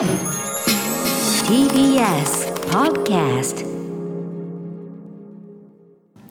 TBS Podcast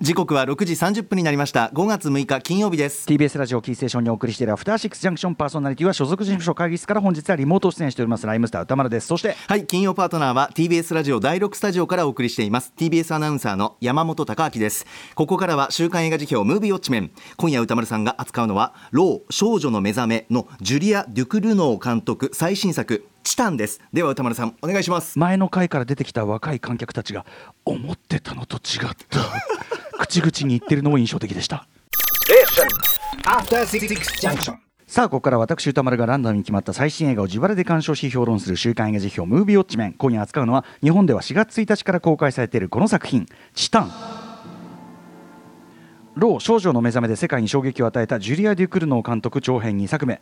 時刻は6時30分になりました。5月6日金曜日です。TBS ラジオキーステーションにお送りしているアフターシックスジャンクションパーソナリティは所属事務所会議室から本日はリモート出演しております。ライムスター歌丸です。そしてはい金曜パートナーは TBS ラジオ第6スタジオからお送りしています。TBS アナウンサーの山本貴明です。ここからは週刊映画辞表ムービーウォッチメン。今夜歌丸さんが扱うのはロー少女の目覚めのジュリア・デュクルノー監督最新作チタンです。では歌丸さんお願いします。前の回から出てきた若い観客たちが思ってたのと違った。口々に言ってるのも印象的でした.さあここから私歌丸がランダムに決まった最新映画を自腹で鑑賞し評論する週刊映画辞表ムービーウォッチメン。今夜扱うのは日本では4月1日から公開されているこの作品「チタン」ロー少女の目覚めで世界に衝撃を与えたジュリア・デュクルノー監督長編2作目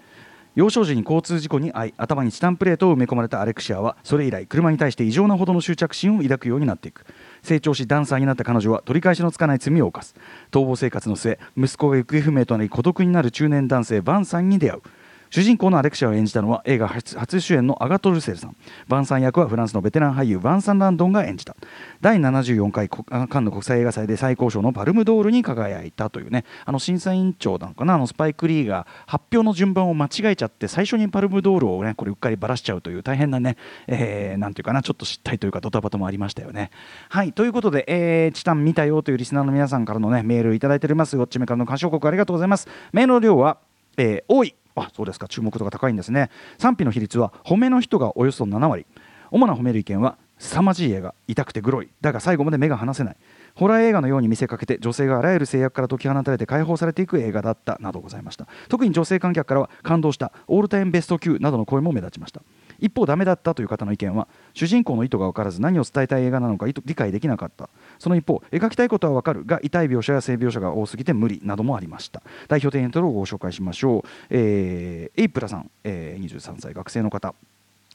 幼少時に交通事故に遭い頭にチタンプレートを埋め込まれたアレクシアはそれ以来車に対して異常なほどの執着心を抱くようになっていく。成長しダンサーになった彼女は取り返しのつかない罪を犯す。逃亡生活の末息子が行方不明となり孤独になる中年男性バンさんに出会う。主人公のアレクシアを演じたのは映画初主演のアガト・ルセルさん。バンさん役はフランスのベテラン俳優バンサン・ランドンが演じた。第74回カンヌ国際映画祭で最高賞のパルムドールに輝いたというね。あの審査委員長なのかな？あのスパイク・リーが発表の順番を間違えちゃって最初にパルムドールをねこれうっかりばらしちゃうという大変なね、えーなんていうかなちょっと失態というかドタバタもありましたよね。はいということで、えーチタン見たよというリスナーの皆さんからのねメールいただいております。ウォッチメからの鑑賞国ありがとうございます。メールの量は、えー多い。あそうですか。注目度が高いんですね。賛否の比率は褒めの人がおよそ7割。主な褒める意見は凄まじい映画痛くてグロい。だが最後まで目が離せない。ホラー映画のように見せかけて女性があらゆる制約から解き放たれて解放されていく映画だった。などございました。特に女性観客からは感動した。オールタイムベスト級。などの声も目立ちました。一方ダメだったという方の意見は主人公の意図が分からず何を伝えたい映画なのか理解できなかった。その一方描きたいことは分かるが痛い描写や性描写が多すぎて無理などもありました。代表的なタイトロをご紹介しましょう、えーエイプラさん、えー23歳学生の方。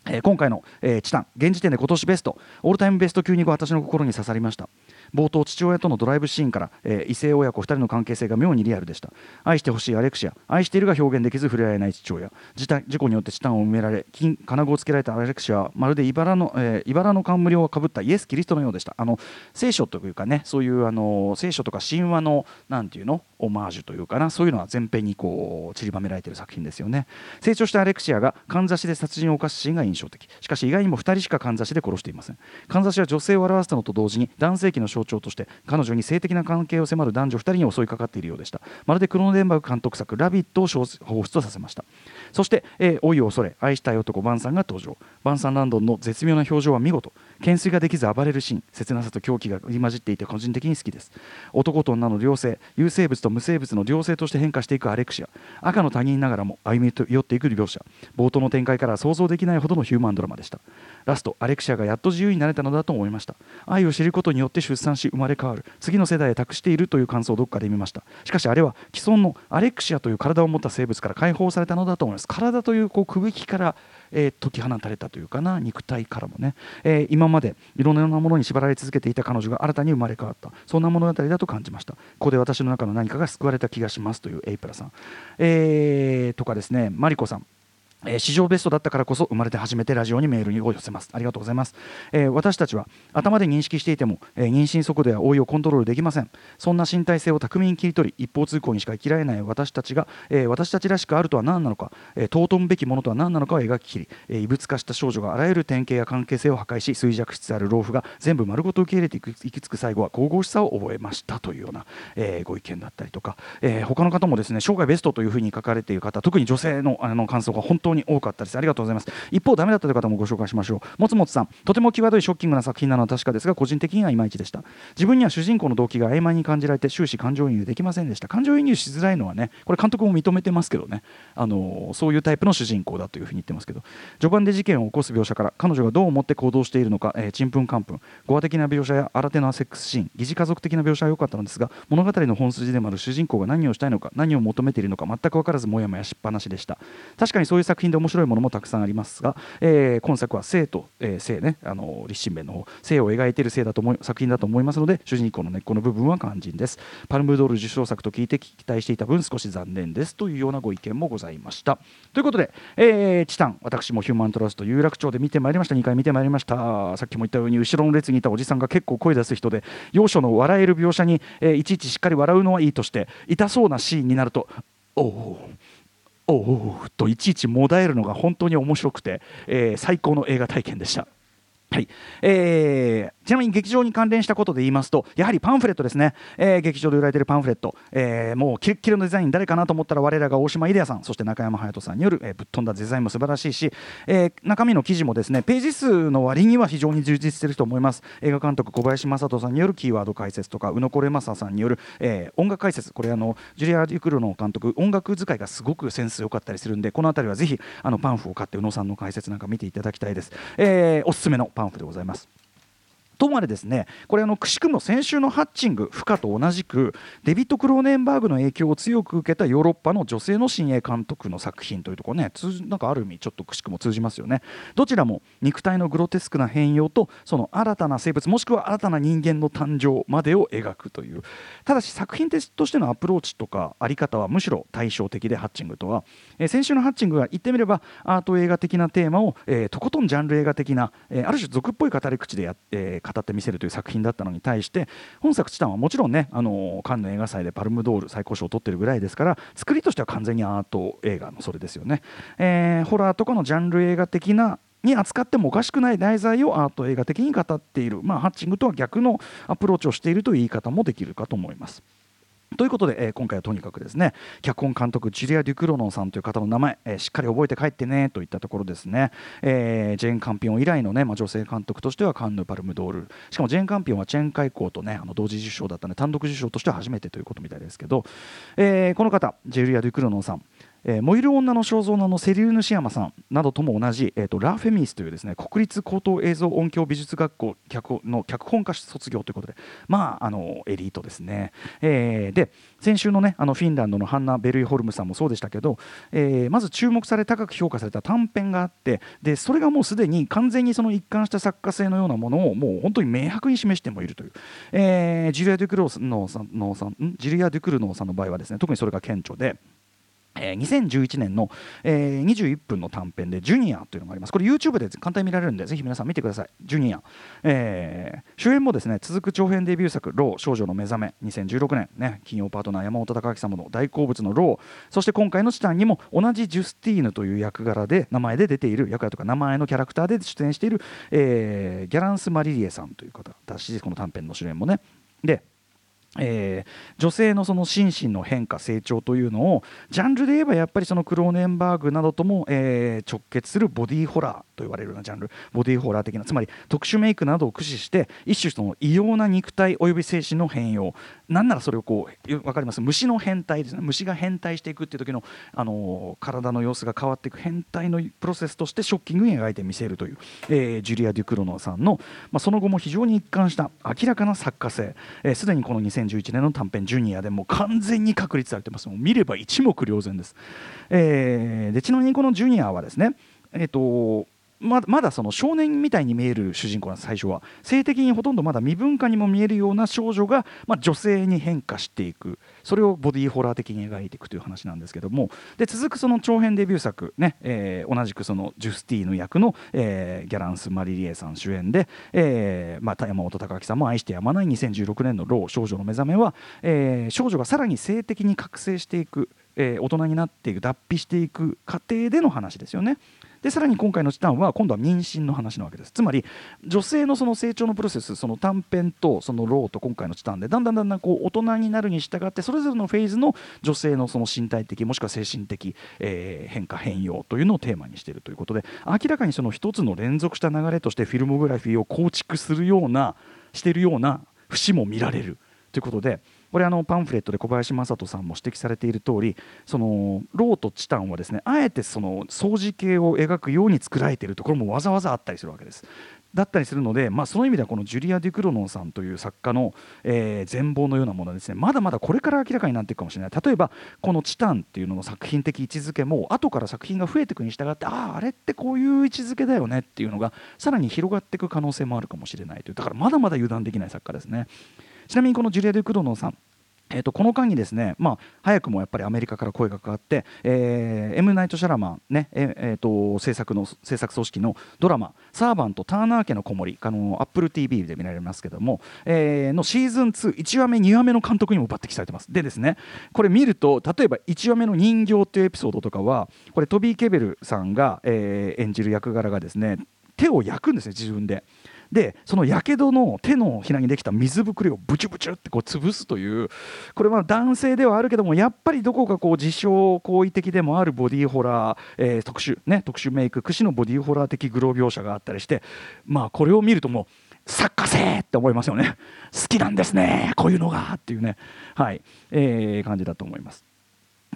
えー今回の、えーチタン現時点で今年ベストオールタイムベスト級に私の心に刺さりました。冒頭父親とのドライブシーンから、えー異性親子2人の関係性が妙にリアルでした。愛してほしいアレクシア愛しているが表現できず触れ合えない父親。事事故によってチタンを埋められ金金具をつけられたアレクシアはまるで茨の、えー茨の冠をかぶったイエス・キリストのようでした。あの聖書というかねそういうあの聖書とか神話のなんていうのオマージュというかなそういうのは前編にこう散りばめられている作品ですよね。成長したアレクシアがかんざしで殺人を犯すシーンが印象的。しかし意外にも2人しかかんざしで殺していません。かんざしは女性を表したのと同時に男性器の象徴として彼女に性的な関係を迫る男女2人に襲いかかっているようでした。まるでクロノデンバーグ監督作「ラビット!」を放出させました。そして、えー老いを恐れ愛したい男バンさんが登場。バンサン・ランドンの絶妙な表情は見事。懸垂ができず暴れるシーン切なさと狂気が入り混じっていて個人的に好きです。男と女の両性有生物と無生物の両性として変化していくアレクシア。赤の他人ながらも歩み寄っていく描写冒頭の展開から想像できないほどのヒューマンドラマでした。ラストアレクシアがやっと自由になれたのだと思いました。愛を知ることによって出産し生まれ変わる。次の世代へ託しているという感想をどっかで見ました。しかしあれは既存のアレクシアという体を持った生物から解放されたのだと思います。体というこうくぶきから、えー解き放たれたというかな肉体からもね、えー今までいろんなものに縛られ続けていた彼女が新たに生まれ変わった。そんな物語だと感じました。ここで私の中の何かが救われた気がしますというエイプラさん、えーとかですねマリコさん。えー史上ベストだったからこそ生まれて初めてラジオにメールを寄せます。ありがとうございます、えー私たちは頭で認識していても、えー妊娠速度や老いをコントロールできません。そんな身体性を巧みに切り取り一方通行にしか生きられない私たちが、え私たちらしくあるとは何なのか、え尊むべきものとは何なのかを描き切り、え異物化した少女があらゆる典型や関係性を破壊し衰弱しつつある老婦が全部丸ごと受け入れていく行き着く最後は神々しさを覚えましたというような、えご意見だったりとか、え他の方もですね生涯ベストというふうに書かれている方特に女性のあの感想が本当に多かったです。ありがとうございます。一方ダメだったという方もご紹介しましょう。もつもつさんとても際どいショッキングな作品なのは確かですが個人的にはいまいちでした。自分には主人公の動機が曖昧に感じられて終始感情移入できませんでした。感情移入しづらいのはねこれ監督も認めてますけどね。あのそういうタイプの主人公だというふうに言ってますけど。序盤で事件を起こす描写から彼女がどう思って行動しているのかちんぷんかんぷん。語話的な描写や新手なセックスシーン疑似家族的な描写は良かったのですが物語の本筋でもある主人公が何をしたいのか何を求めているのか全く分からずもやもやしっぱなしでした。確かにそういう作品で面白いものもたくさんありますが、えー今作は生と、えー生ねあの立身弁の方生を描いている生だと思い作品だと思いますので主人公の根っこの部分は肝心です。パルムドール受賞作と聞いて期待していた分少し残念ですというようなご意見もございました。ということで、えーチタン私もヒューマントラスト有楽町で見てまいりました。2回見てまいりました。さっきも言ったように後ろの列にいたおじさんが結構声出す人で要所の笑える描写に、えーいちいちしっかり笑うのはいいとして痛そうなシーンになるとおお。おおといちいちもだえるのが本当に面白くて、えー最高の映画体験でした。はい。えーちなみに劇場に関連したことで言いますとやはりパンフレットですね、えー劇場で売られているパンフレット、えーもうキレッキレのデザイン誰かなと思ったら我らが大島イデアさんそして中山隼人さんによる、えーぶっ飛んだデザインも素晴らしいし、えー中身の記事もですねページ数の割には非常に充実していると思います。映画監督小林正人さんによるキーワード解説とか宇野これ正さんによる、えー音楽解説。これあのジュリア・デュクルの監督音楽使いがすごくセンス良かったりするんでこの辺りはぜひあのパンフを買って宇野さんの解説なんか見ていただきたいです、えーおすすめのパンフでございます。とまでですねこれあのくしくも先週のハッチング負荷と同じくデビッド・クローネンバーグの影響を強く受けたヨーロッパの女性の新鋭監督の作品というところね通なんかある意味ちょっとくしくも通じますよね。どちらも肉体のグロテスクな変容とその新たな生物もしくは新たな人間の誕生までを描くという。ただし作品としてのアプローチとかあり方はむしろ対照的でハッチングとは、えー先週のハッチングは言ってみればアート映画的なテーマを、えーとことんジャンル映画的な、えーある種俗っぽい語り口でや、えー語ってみせるという作品だったのに対して本作「チタン」はもちろんね、あのカンヌ映画祭でパルムドール最高賞を取ってるぐらいですから作りとしては完全にアート映画のそれですよね、えーホラーとかのジャンル映画的なに扱ってもおかしくない題材をアート映画的に語っている、まあ、ハッチングとは逆のアプローチをしているという言い方もできるかと思います。ということで、えー今回はとにかくですね脚本監督ジュリア・デュクロノンさんという方の名前、えーしっかり覚えて帰ってねといったところですね、えージェーン・カンピオン以来の、ねまあ、女性監督としてはカンヌ・パルムドール。しかもジェーン・カンピオンはチェンカイコーとねあの同時受賞だったので単独受賞としては初めてということみたいですけど、えーこの方ジュリア・デュクロノンさん。えー燃える女の肖像ののセリウヌシヤマさんなどとも同じ、えー、とラ・フェミスというですね国立高等映像音響美術学校脚の脚本家卒業ということでまああのエリートですね、えーで先週のねあのフィンランドのハンナ・ベルイホルムさんもそうでしたけど、えーまず注目され高く評価された短編があってでそれがもうすでに完全にその一貫した作家性のようなものをもう本当に明白に示してもいるという、えージュリア・デュクローののさんん？ジュリア・デュクルノーさんの場合はですね特にそれが顕著で。え2011年の、え21分の短編で「ジュニア」というのがあります。これ YouTube で簡単に見られるんでぜひ皆さん見てください「ジュニア」えー主演もですね続く長編デビュー作「RAW 少女の目覚め」2016年。ね金曜パートナー山本匠晃様の大好物の「RAW」そして今回の「チタン」にも同じジュスティーヌという役柄で名前で出ている役柄とか名前のキャラクターで出演している、えーギャランス・マリリエさんという方。だしこの短編の主演もね。でえー女性のその心身の変化成長というのをジャンルで言えばやっぱりそのクローネンバーグなどとも、えー直結するボディーホラーと言われるようなジャンル。ボディーホラー的なつまり特殊メイクなどを駆使して一種その異様な肉体および精神の変容。なんならそれをこう分かります？虫の変態ですね。虫が変態していくっていう時の、あのー体の様子が変わっていく変態のプロセスとしてショッキングに描いてみせるという、えージュリア・デュクロノさんの、まあ、その後も非常に一貫した明らかな作家性。えー、にこの2011年の短編「ジュニア」でもう完全に確立されてます。もう見れば一目瞭然です、えーでちなみにこの「ジュニア」はですねえっ、とまだその少年みたいに見える主人公なんです最初は。性的にほとんどまだ未分化にも見えるような少女が、まあ、女性に変化していく。それをボディーホラー的に描いていくという話なんですけども。で続くその長編デビュー作、ねえー同じくそのジュスティーヌ役の、えーギャランス・マリリエさん主演で、えーまあ、山本隆明さんも愛してやまない2016年の「ロー少女の目覚めは」えー少女がさらに性的に覚醒していく、えー大人になっていく脱皮していく過程での話ですよね。でさらに今回の「チタン」は今度は妊娠の話なわけです。つまり女性のその成長のプロセスその短編とそのローと今回の「チタン」でだんだんだんだんこう大人になるに従ってそれぞれのフェーズの女性のその身体的もしくは精神的、えー変化変容というのをテーマにしているということで明らかにその一つの連続した流れとしてフィルモグラフィーを構築するようなしているような節も見られるということでこれあのパンフレットで小林正人さんも指摘されている通りそのローとチタンはですねあえてその相似形を描くように作られているところもわざわざあったりするわけです。だったりするので、まあ、その意味ではこのジュリア・デュクロノンさんという作家の、えー全貌のようなものはですねまだまだこれから明らかになっていくかもしれない。例えばこの「チタン」っていうのの作品的位置づけも後から作品が増えていくに従ってあああれってこういう位置づけだよねっていうのがさらに広がっていく可能性もあるかもしれないという。だからまだまだ油断できない作家ですね。ちなみにこのジュリア・デュクロノンさんえー、とこの間にですね、まあ、早くもやっぱりアメリカから声がかかって、えー、エム・ナイト・シャラマン、ねえーと制作の制作組織のドラマ「サーバントターナー家の子守」アップル TV で見られますけども、えーのシーズン21話目2話目の監督にも抜擢されてますでですねこれ見ると例えば1話目の人形っていうエピソードとかはこれトビー・ケベルさんが、えー演じる役柄がですね手を焼くんですね自分で。でそのやけどの手のひらにできた水ぶくれをブチュブチュってこう潰すというこれは男性ではあるけどもやっぱりどこかこう自傷行為的でもあるボディーホラー、えー特殊ね特殊メイク屈指のボディーホラー的グロ描写があったりしてまあこれを見るともう作家性って思いますよね。好きなんですねこういうのがっていうね。はい、えー感じだと思います。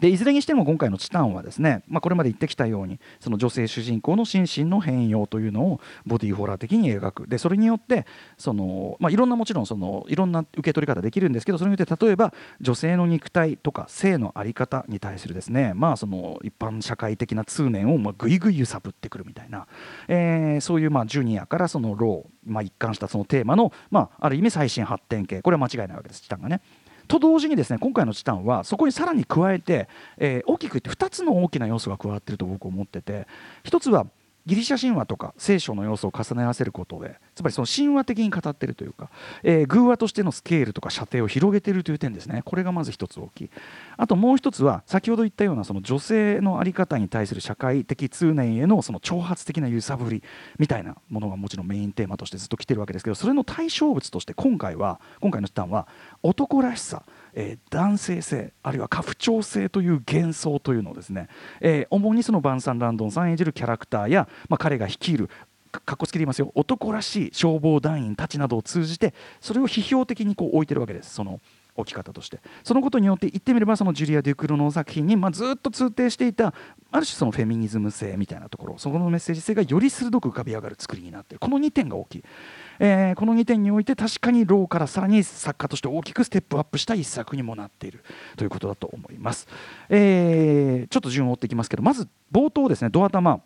でいずれにしても今回の「チタン」はですね、まあ、これまで言ってきたようにその女性主人公の心身の変容というのをボディーホラー的に描く。でそれによってその、まあ、いろんなもちろんそのいろんな受け取り方できるんですけどそれによって例えば女性の肉体とか性の在り方に対するですね、まあ、その一般社会的な通念をまあぐいぐい揺さぶってくるみたいな、えーそういうまあジュニアからそのロー、まあ、一貫したそのテーマの、まあ、ある意味最新発展系これは間違いないわけですチタンがね。と同時にですね今回の「チタン」はそこにさらに加えて、えー大きく言って2つの大きな要素が加わっていると僕は思ってて1つはギリシャ神話とか聖書の要素を重ね合わせることでつまりその神話的に語っているというか、えー偶話としてのスケールとか射程を広げているという点ですね。これがまず一つ大きい。あともう一つは先ほど言ったようなその女性の在り方に対する社会的通念へのその挑発的な揺さぶりみたいなものがもちろんメインテーマとしてずっと来てるわけですけどそれの対象物として今回は今回の「チタン」は男らしさ。えー男性性あるいは家父長性という幻想というのをですね、えー主にそのバンサン・ランドンさん演じるキャラクターや、まあ、彼が率いるかっこつけていますよ男らしい消防団員たちなどを通じてそれを批評的にこう置いてるわけですその置き方として。そのことによって言ってみればそのジュリア・デュクロの作品に、まあ、ずっと通底していたある種そのフェミニズム性みたいなところそこのメッセージ性がより鋭く浮かび上がる作りになっている。この2点が大きい、えーこの2点において確かにローからさらに作家として大きくステップアップした一作にもなっている。ということだと思います、えーちょっと順を追っていきますけどまず冒頭ですね。ドア玉。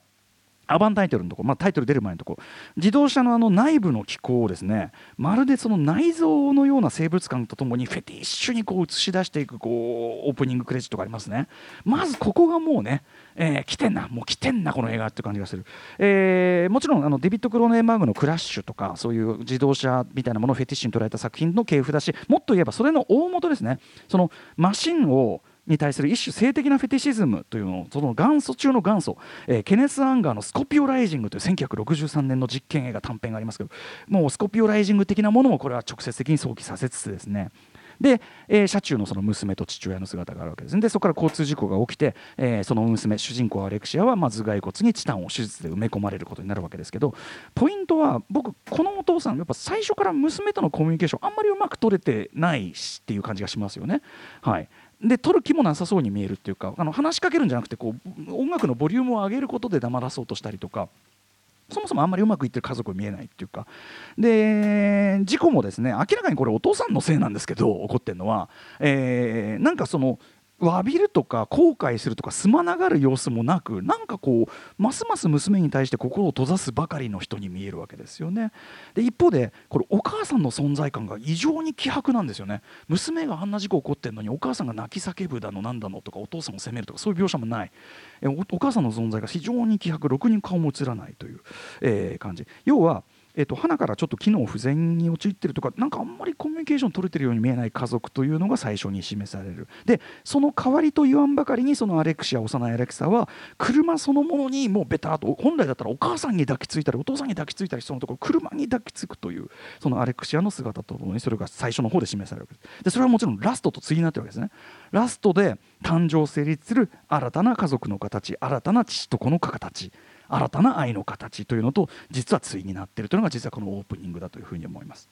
アバンタイトルのとこ、まあ、タイトル出る前のとこ。ろ自動車のあの内部の機構をですねまるでその内臓のような生物感とともにフェティッシュにこう映し出していくこうオープニングクレジットがありますね。まずここがもうね、えー来てんなもう来てんなこの映画って感じがする、えーもちろんあのデビッド・クローネンバーグの「クラッシュ」とかそういう自動車みたいなものをフェティッシュに捉えた作品の系譜だしもっと言えばそれの大元ですね。そのマシンをに対する一種性的なフェティシズムというのをその元祖中の元祖、えーケネス・アンガーの「スコピオライジング」という1963年の実験映画短編がありますけどもうスコピオライジング的なものもこれは直接的に想起させつつですね。で、えー車中のその娘と父親の姿があるわけですね。でそこから交通事故が起きて、えーその娘主人公アレクシアはまあ頭蓋骨にチタンを手術で埋め込まれることになるわけですけどポイントは僕このお父さんやっぱ最初から娘とのコミュニケーションあんまりうまく取れてないしっていう感じがしますよね。はい。で取る気もなさそうに見えるっていうかあの話しかけるんじゃなくてこう音楽のボリュームを上げることで黙らそうとしたりとかそもそもあんまりうまくいってる家族見えないっていうか。で事故もですね明らかにこれお父さんのせいなんですけど怒ってるのは、えーなんかその詫びるとか後悔するとかすまながる様子もなくなんかこうますます娘に対して心を閉ざすばかりの人に見えるわけですよね。で一方でこれお母さんの存在感が異常に希薄なんですよね。娘があんな事故起こってるのにお母さんが泣き叫ぶだのなんだのとかお父さんを責めるとかそういう描写もない。おお母さんの存在が非常に希薄ろくに顔も映らないという、えー感じ。要はえっと花からちょっと機能不全に陥ってるとかなんかあんまりコミュニケーション取れてるように見えない家族というのが最初に示される。でその代わりと言わんばかりにそのアレクシア幼いアレクサは車そのものにもうベターと本来だったらお母さんに抱きついたりお父さんに抱きついたりそのところ車に抱きつくというそのアレクシアの姿とともにそれが最初の方で示されるわけです。でそれはもちろんラストと対になってるわけですね。ラストで誕生成立する新たな家族の形新たな父と子の形。新たな愛の形というのと実は対になっているというのが実はこのオープニングだというふうに思います。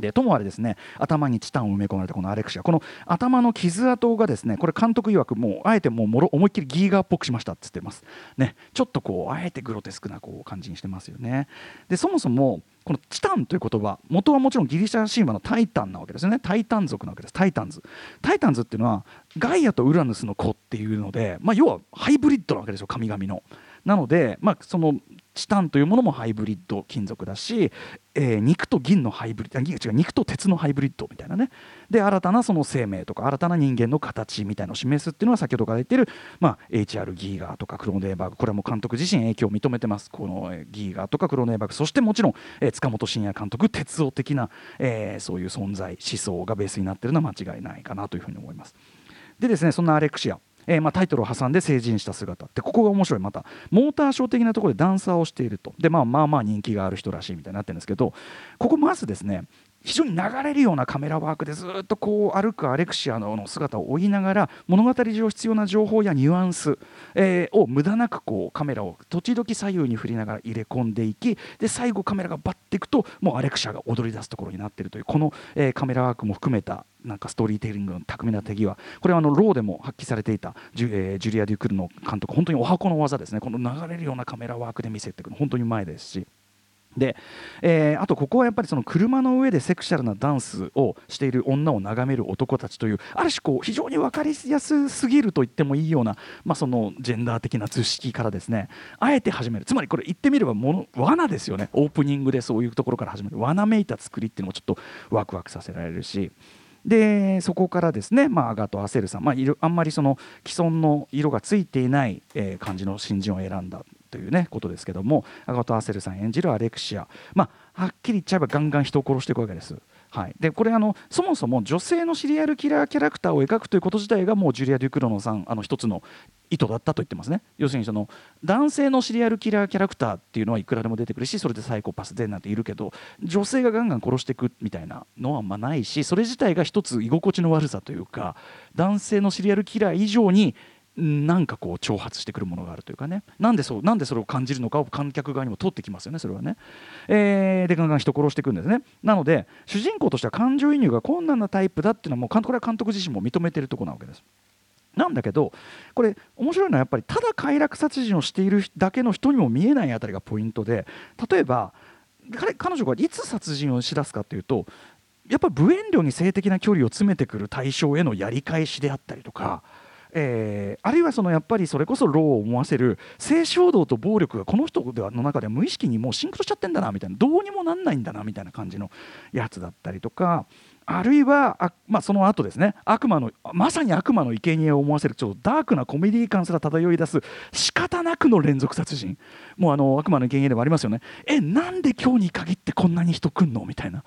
でともあれですね頭にチタンを埋め込まれたこのアレクシアこの頭の傷跡がですねこれ監督曰くもうあえてもうもろ思いっきりギーガーっぽくしましたっつってます。ねちょっとこうあえてグロテスクなこう感じにしてますよね。でそもそもこのチタンという言葉元はもちろんギリシャ神話のタイタンなわけですよね。タイタン族なわけです。タイタンズタイタンズっていうのはガイアとウラヌスの子っていうので、まあ、要はハイブリッドなわけですよ神々の。なので、まあ、そのチタンというものもハイブリッド金属だし、えー肉と銀のハイブリッド違う肉と鉄のハイブリッドみたいなね。で新たなその生命とか新たな人間の形みたいなのを示すっていうのは先ほどから言っている、まあ、HR ギーガーとかクロネーバーグこれはもう監督自身影響を認めてます。このギーガーとかクロネーバーグそしてもちろん、えー塚本慎也監督鉄夫的な、えーそういう存在思想がベースになってるのは間違いないかなというふうに思います。でですねそんなアレクシア。えーまあ、タイトルを挟んで成人した姿ってここが面白い。またモーターショー的なところでダンサーをしていると。で、まあ、まあまあ人気がある人らしいみたいになってるんですけどここまずですね非常に流れるようなカメラワークでずっとこう歩くアレクシアの姿を追いながら物語上必要な情報やニュアンス、を無駄なくこうカメラを時々左右に振りながら入れ込んでいきで最後カメラがバッていくともうアレクシアが踊り出すところになっているというこの、カメラワークも含めたなんかストーリーテリングの巧みな手際。これはあのローでも発揮されていたジュ,、えージュリア・デュクルの監督本当にお箱の技ですね。この流れるようなカメラワークで見せていくの本当にうまいですし。で、えーあとここはやっぱりその車の上でセクシャルなダンスをしている女を眺める男たちというある種こう非常に分かりやすすぎると言ってもいいような、まあ、そのジェンダー的な図式からですねあえて始める。つまりこれ言ってみればもの罠ですよね。オープニングでそういうところから始める罠めいた作りっていうのもちょっとワクワクさせられるし。でそこからですね、まあ、アガト・アセルさん、まあ、あんまりその既存の色がついていない、えー感じの新人を選んだ。というねことですけどもアガト・アセルさん演じるアレクシア、まあ、はっきり言っちゃえばガンガン人を殺していくわけです。はい、でこれあのそもそも女性のシリアルキラーキャラクターを描くということ自体がもうジュリア・デュクロノさんあの一つの意図だったと言ってますね。要するにその男性のシリアルキラーキャラクターっていうのはいくらでも出てくるしそれでサイコパスでなんているけど女性がガンガン殺していくみたいなのはあんまないしそれ自体が一つ居心地の悪さというか男性のシリアルキラー以上になんかこう挑発してくるものがあるというかね。なんでそうなんでそれを感じるのかを観客側にも取ってきますよねそれはね、えーでガンガン人殺していくんですね。なので主人公としては感情移入が困難なタイプだっていうのはもうこれは監督自身も認めてるとこなわけです。なんだけどこれ面白いのはやっぱりただ快楽殺人をしているだけの人にも見えないあたりがポイントで例えば彼彼女がいつ殺人をしだすかっていうとやっぱり無遠慮に性的な距離を詰めてくる対象へのやり返しであったりとか、えーあるいはそのやっぱりそれこそ労を思わせる性衝動と暴力がこの人の中では無意識にもうシンクロしちゃってんだなみたいな。どうにもなんないんだなみたいな感じのやつだったりとかあるいはあ、まあ、その後ですね悪魔のまさに悪魔の生贄を思わせるちょっとダークなコメディ感すら漂い出す仕方なくの連続殺人。もうあの悪魔の生贄でもありますよね。えなんで今日に限ってこんなに人来んの？みたいな。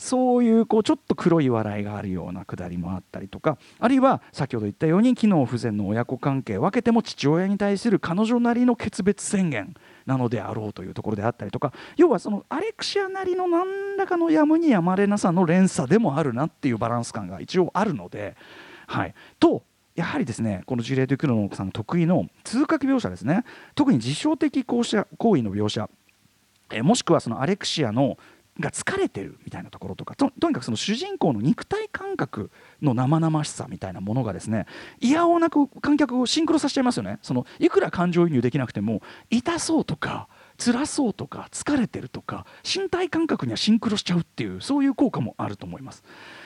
そういうこうちょっと黒い笑いがあるようなくだりもあったりとかあるいは先ほど言ったように機能不全の親子関係分けても父親に対する彼女なりの決別宣言なのであろうというところであったりとか要はそのアレクシアなりの何らかのやむにやまれなさの連鎖でもあるなっていうバランス感が一応あるので、はい、とやはりですねこのジュリエット・クロノさん得意の通覚描写ですね。特に自傷的行為の描写。えもしくはそのアレクシアのが疲れてるみたいなところとかとにかくその主人公の肉体感覚の生々しさみたいなものがですねいやおなく観客をシンクロさせちゃいますよねそのいくら感情移入できなくても痛そうとか辛そうとか疲れてるとか身体感覚にはシンクロしちゃうっていうそういう効果もあると思います。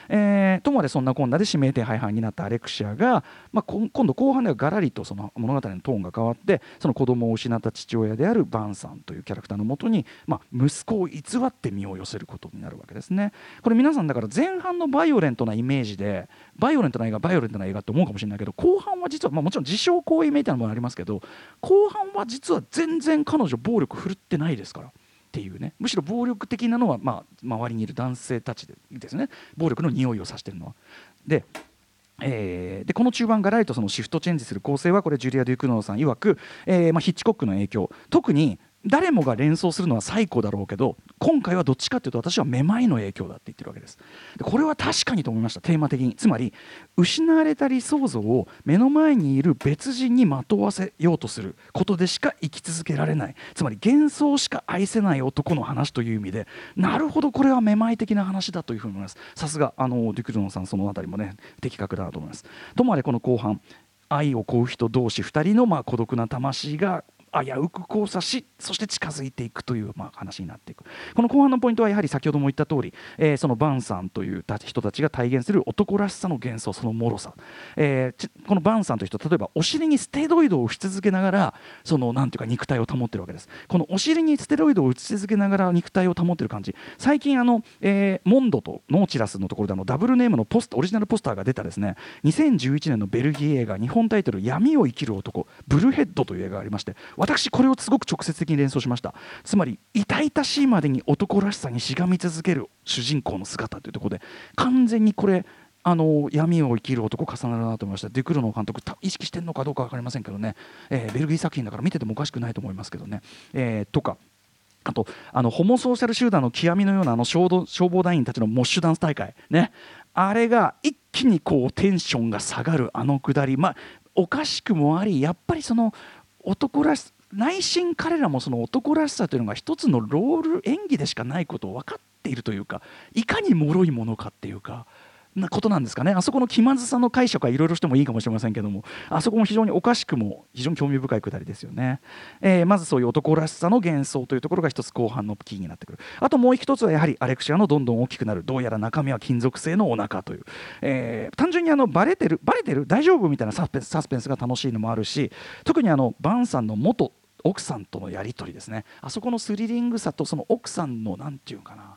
えーともあれそんなこんなで指名手配犯になったアレクシアが、まあ、今度後半ではガラリとその物語のトーンが変わってその子供を失った父親であるバンさんというキャラクターのもとに、まあ、息子を偽って身を寄せることになるわけですね。これ皆さんだから前半のバイオレントなイメージでバイオレントな映画バイオレントな映画って思うかもしれないけど後半は実は、まあ、もちろん自傷行為みたいなものありますけど後半は実は全然彼女暴力振るってないですから。っていうね。むしろ暴力的なのは、まあ、周りにいる男性たちですね。暴力の匂いをさしてるのは。でえーでこの中盤がライトそのシフトチェンジする構成はこれジュリア・デュクノーさん曰く、えーまあ、ヒッチコックの影響。特に誰もが連想するのは最古だろうけど今回はどっちかというと私はめまいの影響だって言ってるわけです。でこれは確かにと思いました。テーマ的に。つまり失われた理想像を目の前にいる別人にまとわせようとすることでしか生き続けられない。つまり幻想しか愛せない男の話という意味でなるほどこれはめまい的な話だというふうに思います。さすがあのデュクルノンさんその辺りもね的確だなと思います。ともあれこの後半愛を乞う人同士2人のまあ孤独な魂が危うく交差しそして近づいていくという、まあ、話になっていく。この後半のポイントはやはり先ほども言った通り、えー、そのバンさんという人たちが体現する男らしさの幻想その脆さ、えー、このバンさんという人例えばお尻にステロイドを打ち続けながらそのなんていうか肉体を保ってるわけです。このお尻にステロイドを打ち続けながら肉体を保ってる感じ。最近あの、えー、モンドとノーチラスのところであのダブルネームのポストオリジナルポスターが出たですね。2011年のベルギー映画日本タイトル「闇を生きる男ブルヘッド」という映画がありまして私これをすごく直接的に連想しました。つまり痛々しいまでに男らしさにしがみ続ける主人公の姿というところで完全にこれあの闇を生きる男重なるなと思いました。デュクロの監督意識してるのかどうか分かりませんけどね、えー、ベルギー作品だから見ててもおかしくないと思いますけどね、えー、とかあとあのホモソーシャル集団の極みのようなあの消防団員たちのモッシュダンス大会ね。あれが一気にこうテンションが下がるあのくだり。まあおかしくもありやっぱりその男らし内心彼らもその男らしさというのが一つのロール演技でしかないことを分かっているというかいかに脆いものかっていうかなことなんですかね。あそこの気まずさの解釈はいろいろしてもいいかもしれませんけどもあそこも非常におかしくも非常に興味深いくだりですよね、えー、まずそういう男らしさの幻想というところが一つ後半のキーになってくる。あともう一つはやはりアレクシアのどんどん大きくなるどうやら中身は金属製のお腹という、えー、単純にあのバレてるバレてる大丈夫みたいなサスペンスが楽しいのもあるし特にあのバンさんの元奥さんとのやり取りですねあそこのスリリングさとその奥さんの何て言うかな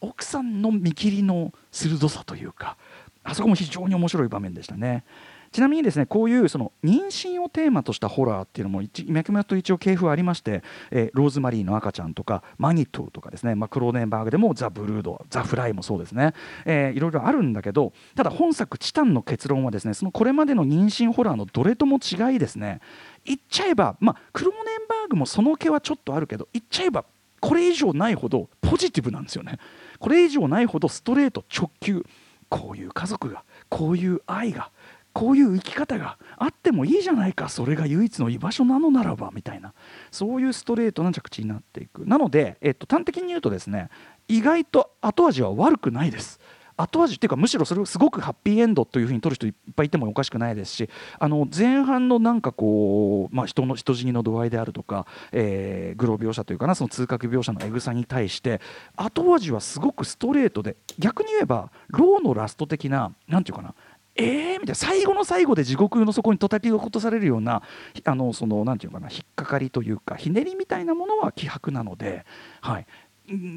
奥さんの見切りの鋭さというかあそこも非常に面白い場面でしたね。ちなみにですねこういうその妊娠をテーマとしたホラーっていうのも脈々と一応系譜ありまして、えー、ローズマリーの赤ちゃんとかマニトゥとかですね、まあ、クローネンバーグでもザ・ブルードザ・フライもそうですね、えー、いろいろあるんだけどただ本作「チタン」の結論はですねそのこれまでの妊娠ホラーのどれとも違いですね。言っちゃえば、まあ、クローネンバーグもその気はちょっとあるけど言っちゃえばこれ以上ないほどポジティブなんですよね。これ以上ないほどストレート直球。こういう家族がこういう愛がこういう生き方があってもいいじゃないか。それが唯一の居場所なのならばみたいな。そういうストレートな着地になっていく。なので、えっと、端的に言うとですね意外と後味は悪くないです。後味っていうかむしろそれをすごくハッピーエンドというふうに取る人いっぱいいてもおかしくないですしあの前半のなんかこう、まあ、人の人死にの度合いであるとか、えー、グロ描写というかなその通覚描写のエグさに対して後味はすごくストレートで逆に言えばローのラスト的な何て言うかなえーみたいな。最後の最後で地獄の底に叩き落とされるようなあのそのなんていうかな引っかかりというかひねりみたいなものは希薄なので、はい、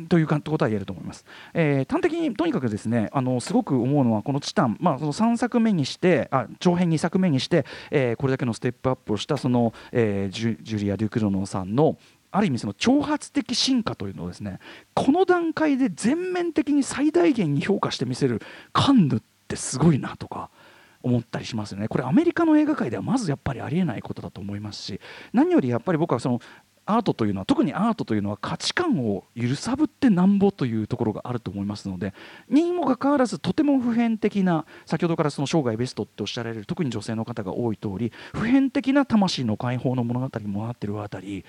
ということは言えると思います。えー、端的にとにかくですねあのすごく思うのはこの「チタン」まあ、その3作目にしてあ長編2作目にして、えー、これだけのステップアップをしたその、えー、ジュジュリア・デュクロノさんのある意味その挑発的進化というのをですねこの段階で全面的に最大限に評価してみせるカンヌっってすごいなとか。思ったりしますよねこれアメリカの映画界ではまずやっぱりありえないことだと思いますし何よりやっぱり僕はそのアートというのは特にアートというのは価値観を揺さぶってなんぼというところがあると思いますのでにもかかわらずとても普遍的な先ほどからその生涯ベストっておっしゃられる特に女性の方が多い通り普遍的な魂の解放の物語もなってるあたり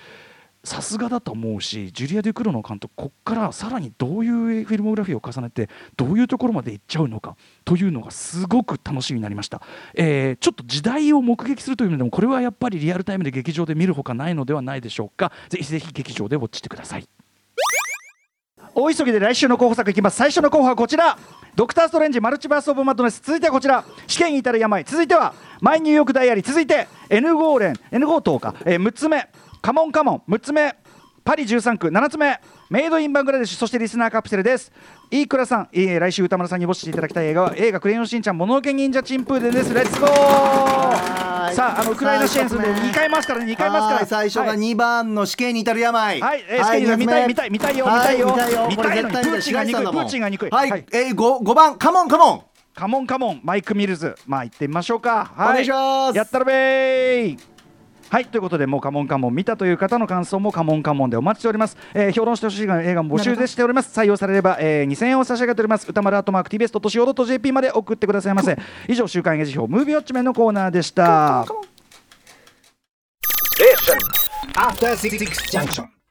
さすがだと思うしジュリア・デュ・クロの監督ここからさらにどういうフィルモグラフィーを重ねてどういうところまでいっちゃうのかというのがすごく楽しみになりました、えー、ちょっと時代を目撃するという意味でもこれはやっぱりリアルタイムで劇場で見るほかないのではないでしょうか。ぜひぜひ劇場でウォッチしてください。大急ぎで来週の候補作いきます。最初の候補はこちら。ドクター・ストレンジマルチバース・オブ・マッドネス。続いてはこちら。試験に至る病。続いてはマイ・ニューヨーク・ダイアリー。続いて N 号連。N 号棟か、えー、6つ目。カモンカモン6つ目パリ13区7つ目メイドインバングラデシュそしてリスナーカプセルです。飯倉さん、えー、来週歌丸さんにウォッチしていただきたい映画は映画クレヨンしんちゃんもののけ忍者チンプーデです。レッツゴー!さああのウクライナ支援するんで2回ますからね2回ますから。最初が2番の死刑に至る病。はい、えー、死刑に至る見たい見たい見たいよ見たいよ。見たいよ。見たいのにプーチンが憎い。プーチンが憎い。はい、はい、えー、5, 5番カモンカモン。カモンカモンマイク・ミルズ。まあ行ってみましょうか。はい。お願いします。やったらべーはいということでもうカモンカモン見たという方の感想もカモンカモンでお待ちしております、えー評論してほしい映画も募集でしております。採用されれば、えー2000円を差し上げております。歌丸アートマーク TBS.CO.JP まで送ってくださいませ。以上週刊映画辞表ムービーウォッチメンのコーナーでした。After Six Junction.